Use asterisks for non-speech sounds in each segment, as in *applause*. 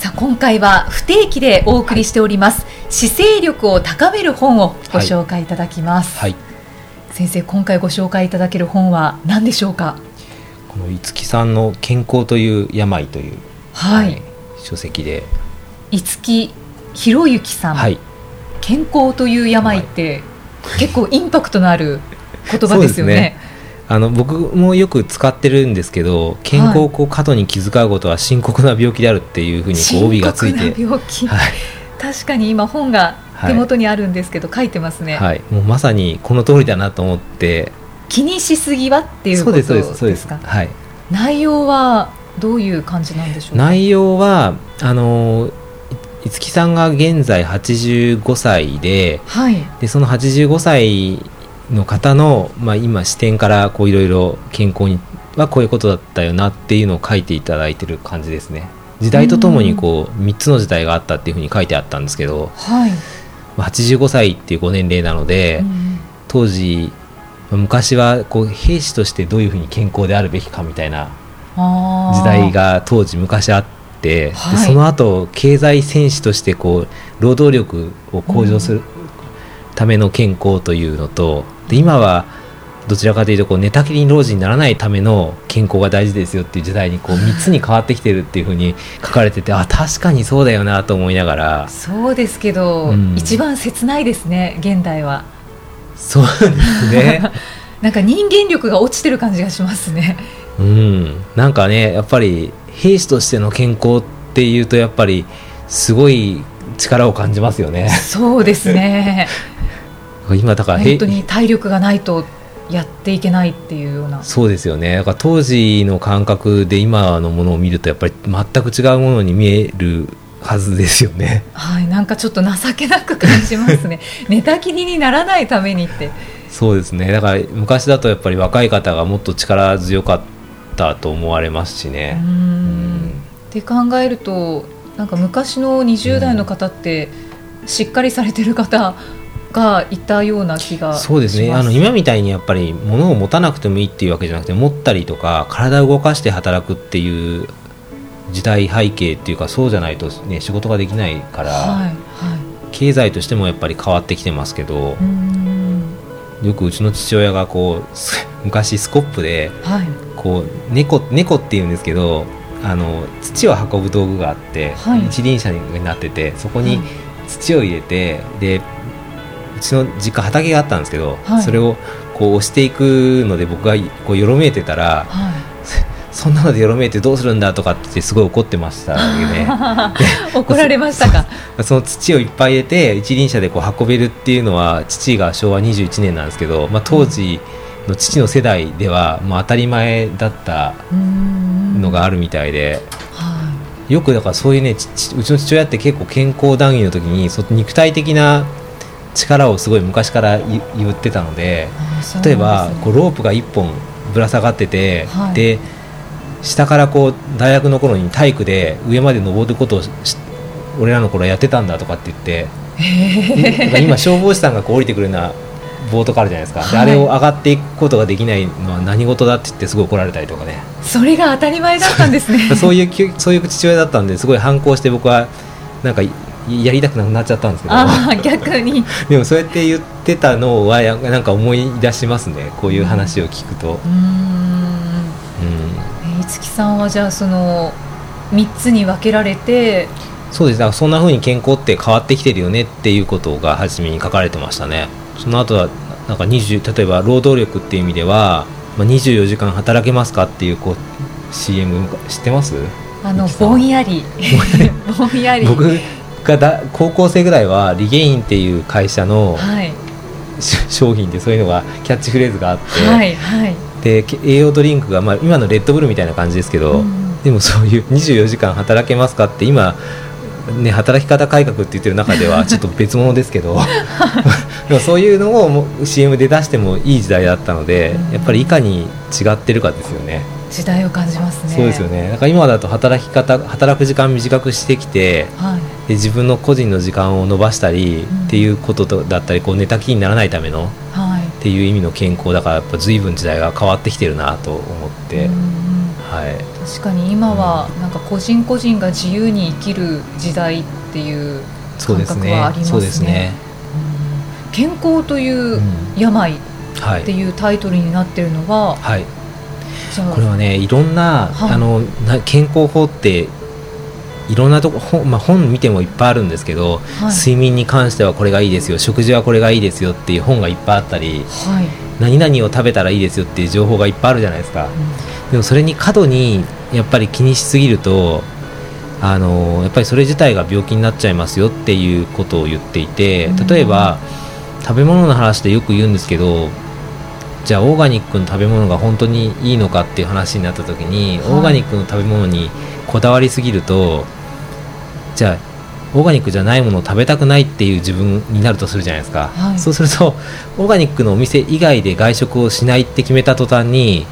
さあ今回は不定期でお送りしております、はい、姿勢力を高める本をご紹介いただきます、はい、先生今回ご紹介いただける本は何でしょうか？この五木さんの健康という病という、はい、はい、書籍で。五木博之さん、はい、健康という病って、結構インパクトのある言葉ですよねあの僕もよく使ってるんですけど健康をこう過度に気遣うことは深刻な病気であるっていうふうにこう帯がついて。病気、はい、確かに今本が手元にあるんですけど、書いてますね、はい、もうまさにこの通りだなと思って。気にしすぎはっていうことですか？そうですはい、内容はどういう感じなんでしょう内容はあの五木さんが現在85歳で,、はい、でその85歳の方の、まあ、今視点からこういろいろ健康にはこういうことだったよなっていうのを書いていただいてる感じですね。時代とともにこう3つの時代があったっていうふうに書いてあったんですけど、はい、85歳っていうご年齢なので、当時昔はこう兵士としてどういうふうに健康であるべきかみたいな時代が当時昔あって、はい、でその後経済戦士としてこう労働力を向上するための健康というのとで今はどちらかというとこう寝たきりに老人にならないための健康が大事ですよっていう時代にこう3つに変わってきてるっていうふうに書かれててあ確かにそうだよなと思いながら。そうですけど、うん、一番切ないですね現代は。そうですね。*laughs* なんか人間力が落ちてる感じがしますね。うん。なんかねやっぱり兵士としての健康っていうとやっぱりすごい力を感じますよね。そうですね *laughs* 今だから本当に体力がないとやっていけないっていうような。そうですよね。だから当時の感覚で今のものを見るとやっぱり全く違うものに見えるはずですよね。はいなんかちょっと情けなく感じますね。*laughs* 寝たきりにならないためにって。そうですね。だから昔だとやっぱり若い方がもっと力強かったと思われますしね。うん。って考えるとなんか昔の20代の方って、しっかりされてる方がいたような気がそうですね。あの今みたいにやっぱり物を持たなくてもいいっていうわけじゃなくて持ったりとか体を動かして働くっていう時代背景っていうかそうじゃないと、ね、仕事ができないから、はいはい、経済としてもやっぱり変わってきてますけどよくうちの父親がこう *laughs* 昔スコップで、はい、こう猫猫っていうんですけどあの土を運ぶ道具があって、はい、一輪車になっててそこに土を入れて、でうちの実家畑があったんですけど、はい、それをこう押していくので僕がこうよろめいてたら、はい、*laughs* そんなのでよろめいてどうするんだとかってすごい怒ってましたね。*laughs* 怒られましたか？*laughs* その土をいっぱい入れて一輪車でこう運べるっていうのは父が昭和21年なんですけど、まあ、当時の父の世代ではもう当たり前だったのがあるみたいで。よくだからそういうねうちの父親って結構健康談義の時にそ肉体的な力をすごい昔から言ってたので例えばこうロープが1本ぶら下がってて、はい、で下からこう大学の頃に体育で上まで登ることを俺らの頃やってたんだとかって言って今消防士さんがこう降りてくるような棒とかあるじゃないですか、はい、であれを上がっていくことができないのは何事だって言ってすごい怒られたりとかね。それが当たり前だったんですね。*laughs* そういうそういう父親だったんですごい反抗して僕はなんかやりたくなくなっちゃったんですけど。あ逆に。でもそうやって言ってたのはなんか思い出しますね。こういう話を聞くと。五木さんはじゃあその3つに分けられて。そうです。だからそんなふうに健康って変わってきてるよねっていうことが初めに書かれてましたね。その後はなんか20例えば労働力っていう意味では、まあ、24時間働けますかっていうこう CM 知ってます？あのぼんやり。ぼんやり。*laughs* 僕がだ高校生ぐらいはリゲインっていう会社の、はい、商品でそういうのがキャッチフレーズがあって、はいはい、で栄養ドリンクが、まあ、今のレッドブルみたいな感じですけど、うん、でもそういう24時間働けますかって今ね、働き方改革って言ってる中では *laughs* ちょっと別物ですけど *laughs* でもそういうのを CM で出してもいい時代だったので、やっぱりいかに違ってるかですよね。時代を感じますね。そうですよね。なんか今だと働き方働く時間短くしてきて、はい、で自分の個人の時間を伸ばしたり、っていうこととだったりこう寝たきりにならないための、はい、っていう意味の健康だからやっぱ随分時代が変わってきてるなと思って。はい、確かに今はなんか個人個人が自由に生きる時代っていう感覚はありますね、健康という病っていうタイトルになってるのは、はい、これはねいろんなはい、あの健康法っていろんなとこ本,、まあ、本見てもいっぱいあるんですけど、はい、睡眠に関してはこれがいいですよ食事はこれがいいですよっていう本がいっぱいあったり、はい、何々を食べたらいいですよっていう情報がいっぱいあるじゃないですか、うん、でもそれに過度にやっぱり気にしすぎるとあのやっぱりそれ自体が病気になっちゃいますよっていうことを言っていて例えば、うん、食べ物の話でよく言うんですけどじゃあオーガニックの食べ物が本当にいいのかっていう話になった時に、はい、オーガニックの食べ物にこだわりすぎるとじゃあオーガニックじゃないものを食べたくないっていう自分になるとするじゃないですか、はい、そうするとオーガニックのお店以外で外食をしないって決めた途端に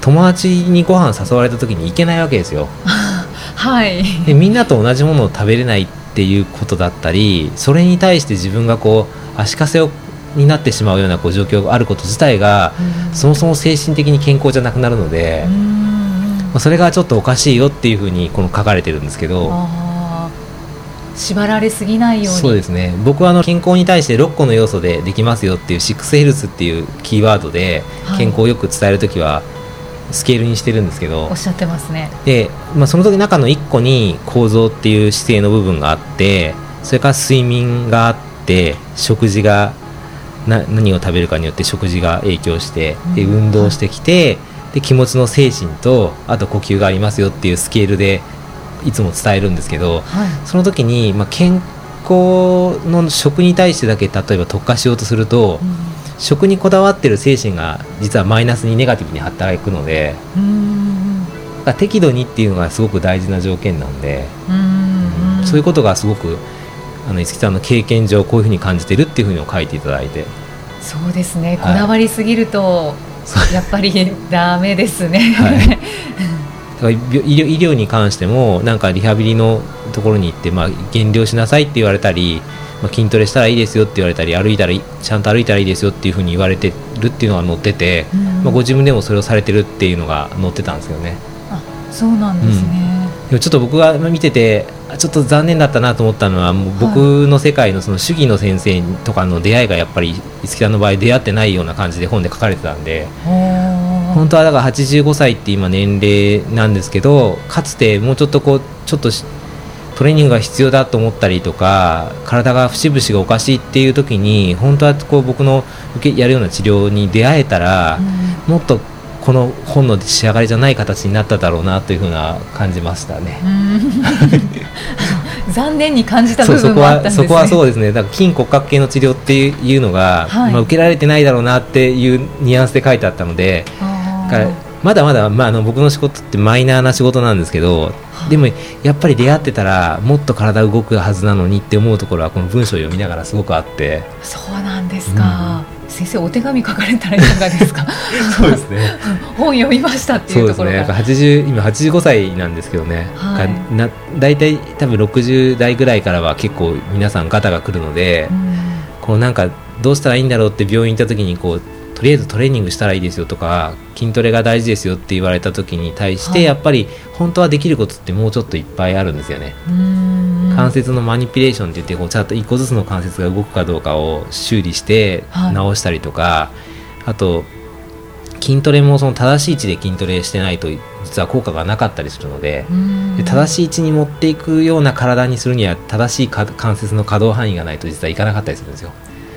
友達にご飯誘われた時に行けないわけですよ。*laughs* はい。でみんなと同じものを食べれないっていうことだったりそれに対して自分がこう足かせをになってしまうようなこう状況があること自体が、そもそも精神的に健康じゃなくなるので、まあ、それがちょっとおかしいよっていうふうにこの書かれてるんですけど。縛られすぎないように。そうですね。僕はあの健康に対して6個の要素でできますよっていう6ヘルスっていうキーワードで健康をよく伝える時はスケールにしてるんですけど、おっしゃってますね。で、まあ、その時中の1個に構造っていう姿勢の部分があってそれから睡眠があって食事がな何を食べるかによって食事が影響してで運動してきて、で気持ちの精神とあと呼吸がありますよっていうスケールでいつも伝えるんですけど、はい、その時に、まあ、健康の食に対してだけ例えば特化しようとすると、うん、食にこだわってる精神が実はマイナスにネガティブに働くので、うん、適度にっていうのがすごく大事な条件なんで、うん、そういうことがすごくあの五木さんの経験上こういうふうに感じてるっていうふうに書いていただいて。そうですね。こだわりすぎると、はい、やっぱりだめですね、はい、*laughs* だから医療医療に関してもなんかリハビリのところに行って、まあ、減量しなさいって言われたり、まあ、筋トレしたらいいですよって言われたり歩いたらちゃんと歩いたらいいですよっていうふうに言われてるっていうのが載ってて、うん、まあ、ご自分でもそれをされてるっていうのが載ってたんですよね。あそうなんですね、うん。でもちょっと僕が見ててちょっと残念だったなと思ったのはもう僕の世界のその主義の先生とかの出会いがやっぱり五木さんの場合出会ってないような感じで本で書かれてたんで本当はだから85歳って今年齢なんですけどかつてもうちょっとこうちょっとトレーニングが必要だと思ったりとか体が節々がおかしいっていう時に本当はこう僕の受けやるような治療に出会えたら、もっとこの本の仕上がりじゃない形になっただろうなというふうな感じましたね。*laughs* 残念に感じた部分もあったんです、ね、そこはそうですね。だから筋骨格系の治療っていうのが、はい、まあ、受けられてないだろうなっていうニュアンスで書いてあったのでまだまだ、まあ、あの僕の仕事ってマイナーな仕事なんですけど、でもやっぱり出会ってたらもっと体動くはずなのにって思うところはこの文章を読みながらすごくあって。そうなんですか、うん。先生お手紙書かれたらいかがですか？そうですね。*laughs* 本読みましたっていうところそうですね。今85歳なんですけどね、はい、な大体多分60代ぐらいからは結構皆さんガタが来るので、うん、こうなんかどうしたらいいんだろうって病院行った時にこうとりあえずトレーニングしたらいいですよとか筋トレが大事ですよって言われた時に対して、はい、やっぱり本当はできることってもうちょっといっぱいあるんですよね。関節のマニピュレーションって言ってこうちゃんと1個ずつの関節が動くかどうかを修理して直したりとか、はい、あと筋トレもその正しい位置で筋トレしてないと実は効果がなかったりするのでで正しい位置に持っていくような体にするには正しい関節の可動範囲がないと実はいかなかったりするんですよ。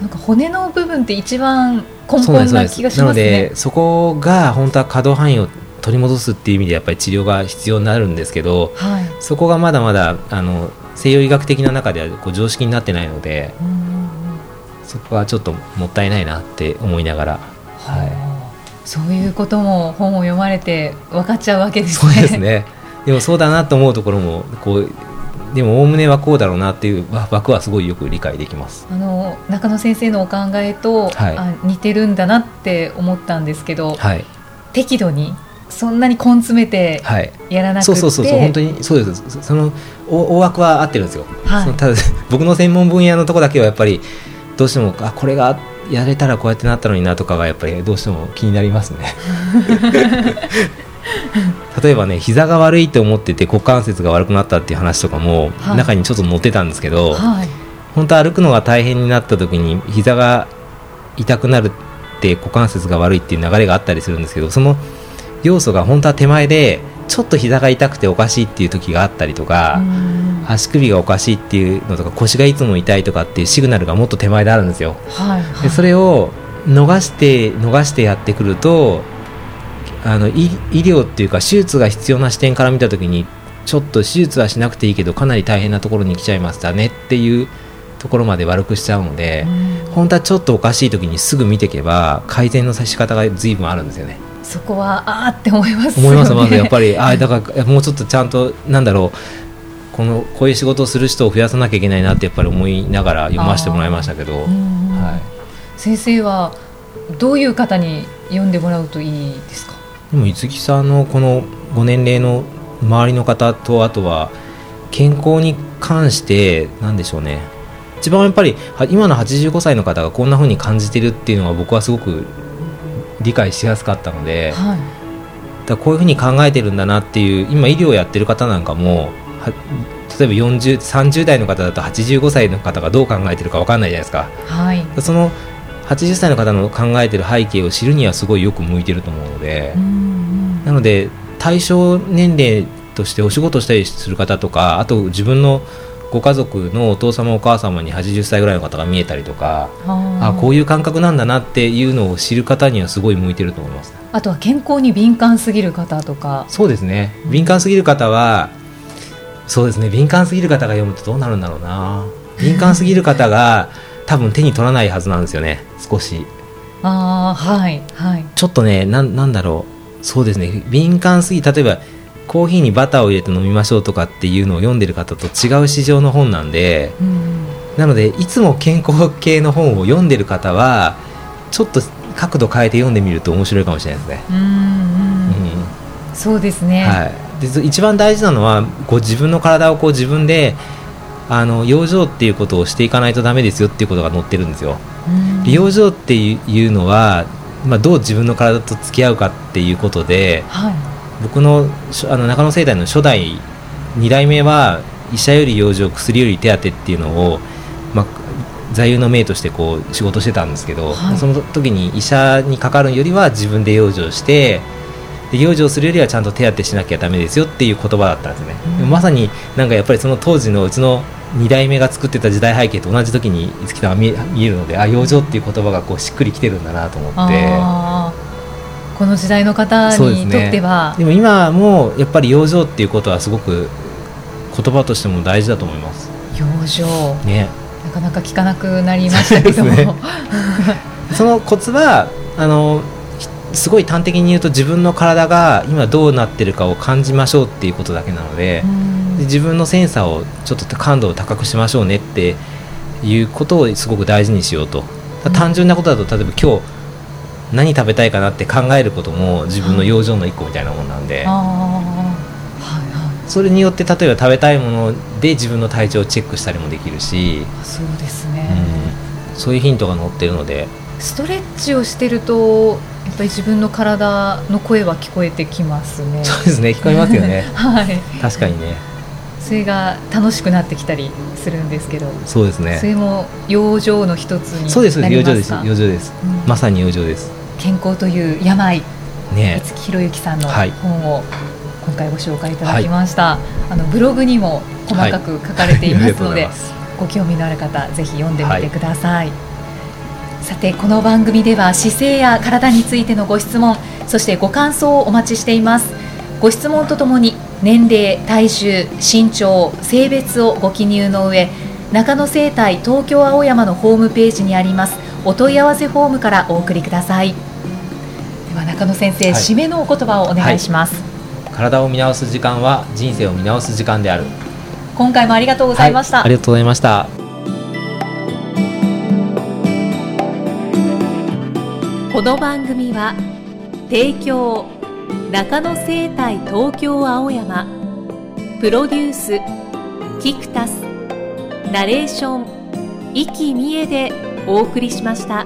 なんか骨の部分って一番根本な気がします、ね、なのでそこが本当は可動範囲を取り戻すっていう意味でやっぱり治療が必要になるんですけど、はい、そこがまだまだあの西洋医学的な中ではこう常識になってないので、そこはちょっともったいないなって思いながら、はい、そういうことも本を読まれて分かっちゃうわけですね。そうですね。でもそうだなと思うところもこうでもおおむねはこうだろうなっていう枠はすごいよく理解できます。あの中野先生のお考えと、はい、あ似てるんだなって思ったんですけど、はい、適度にそんなに根詰めてやらなくて、はい、そうそうそう本当にそうです。その大枠は合ってるんですよ、はい、ただ *laughs* 僕の専門分野のところだけはやっぱりどうしてもあこれがやれたらこうやってなったのになとかがやっぱりどうしても気になりますね *laughs* *laughs* 例えばね膝が悪いと思ってて股関節が悪くなったっていう話とかも、はい、中にちょっと載ってたんですけど、はい、本当歩くのが大変になった時に膝が痛くなるって股関節が悪いっていう流れがあったりするんですけどその要素が本当は手前でちょっと膝が痛くておかしいっていう時があったりとか足首がおかしいっていうのとか腰がいつも痛いとかっていうシグナルがもっと手前であるんですよ。はいはい、でそれを逃して逃してやってくるとあの医療っていうか手術が必要な視点から見た時にちょっと手術はしなくていいけどかなり大変なところに来ちゃいましたねっていうところまで悪くしちゃうので、本当はちょっとおかしい時にすぐ見ていけば改善の仕方が随分あるんですよね。そこはああって思います、ね、思いますまずやっぱりあだからもうちょっとちゃんとなんだろう。このこういう仕事をする人を増やさなきゃいけないなってやっぱり思いながら読ませてもらいましたけど、はい、先生はどういう方に読んでもらうといいですか？でも五木さんのこのご年齢の周りの方とあとは健康に関して何でしょうね。一番やっぱり今の85歳の方がこんなふうに感じてるっていうのは僕はすごく理解しやすかったので、はい、だこういうふうに考えてるんだなっていう今医療をやってる方なんかも例えば40 30代の方だと85歳の方がどう考えてるか分かんないじゃないですか。はい、その80歳の方の考えてる背景を知るにはすごいよく向いてると思うので、なので対象年齢としてお仕事したりする方とかあと自分のご家族のお父様お母様に80歳ぐらいの方が見えたりとかあこういう感覚なんだなっていうのを知る方にはすごい向いてると思います。あとは健康に敏感すぎる方とか。そうですね。敏感すぎる方はそうですね。敏感すぎる方が読むとどうなるんだろうな。敏感すぎる方が多分手に取らないはずなんですよね。少し。あはいはい。ちょっとねななんだろう。そうですね。敏感すぎ例えばコーヒーにバターを入れて飲みましょうとかっていうのを読んでる方と違う市場の本なんで、うん、なのでいつも健康系の本を読んでる方はちょっと角度変えて読んでみると面白いかもしれないですね。うん、うんうん、そうですね、はい、で一番大事なのはこう自分の体をこう自分であの養生っていうことをしていかないとだめですよっていうことが載ってるんですよ。利用生っていうのは、まあ、どう自分の体と付き合うかっていうことで、はい、僕のあの中野生態の初代2代目は医者より養生薬より手当っていうのを、まあ、座右の銘としてこう仕事してたんですけど、はい、その時に医者にかかるよりは自分で養生してで養生するよりはちゃんと手当てしなきゃだめですよっていう言葉だったんですね、うん、まさになんかやっぱりその当時のうちの2代目が作ってた時代背景と同じ時に五木さんが見えるのであ養生っていう言葉がこうしっくりきてるんだなと思って。この時代の方にとっては。で、ね,、も今もやっぱり養生っていうことはすごく言葉としても大事だと思います。養生。ね。なかなか聞かなくなりましたけども、ね、*laughs* そのコツはあのすごい端的に言うと自分の体が今どうなってるかを感じましょうっていうことだけなのでで自分のセンサーをちょっと感度を高くしましょうねっていうことをすごく大事にしようと。単純なことだと例えば今日何食べたいかなって考えることも自分の養生の一個みたいなもんなんで、それによって例えば食べたいもので自分の体調をチェックしたりもできるし。そうですね、うん、そういうヒントが載ってるのでストレッチをしてるとやっぱり自分の体の声は聞こえてきますね。そうですね、聞こえますよね。*laughs* はい。確かにね。それが楽しくなってきたりするんですけど。そうですね。それも養生の一つにそうです。養生です。養生です、うん、まさに養生です。健康という病。ね。五木ひろゆきさんの本を、今回ご紹介いただきました。はい、あのブログにも細かく書かれていますので、*laughs* はい、ご興味のある方ぜひ読んでみてくださいさてこの番組では姿勢や体についてのご質問そしてご感想をお待ちしています。ご質問とともに年齢体重身長性別をご記入の上中野生態東京青山のホームページにありますお問い合わせフォームからお送りください。では中野先生、はい、締めのお言葉をお願いします、はい、体を見直す時間は人生を見直す時間である。今回もありがとうございました、はい、ありがとうございましたこの番組は提供中野生態東京青山プロデュースキクタスナレーション生きみえでお送りしました。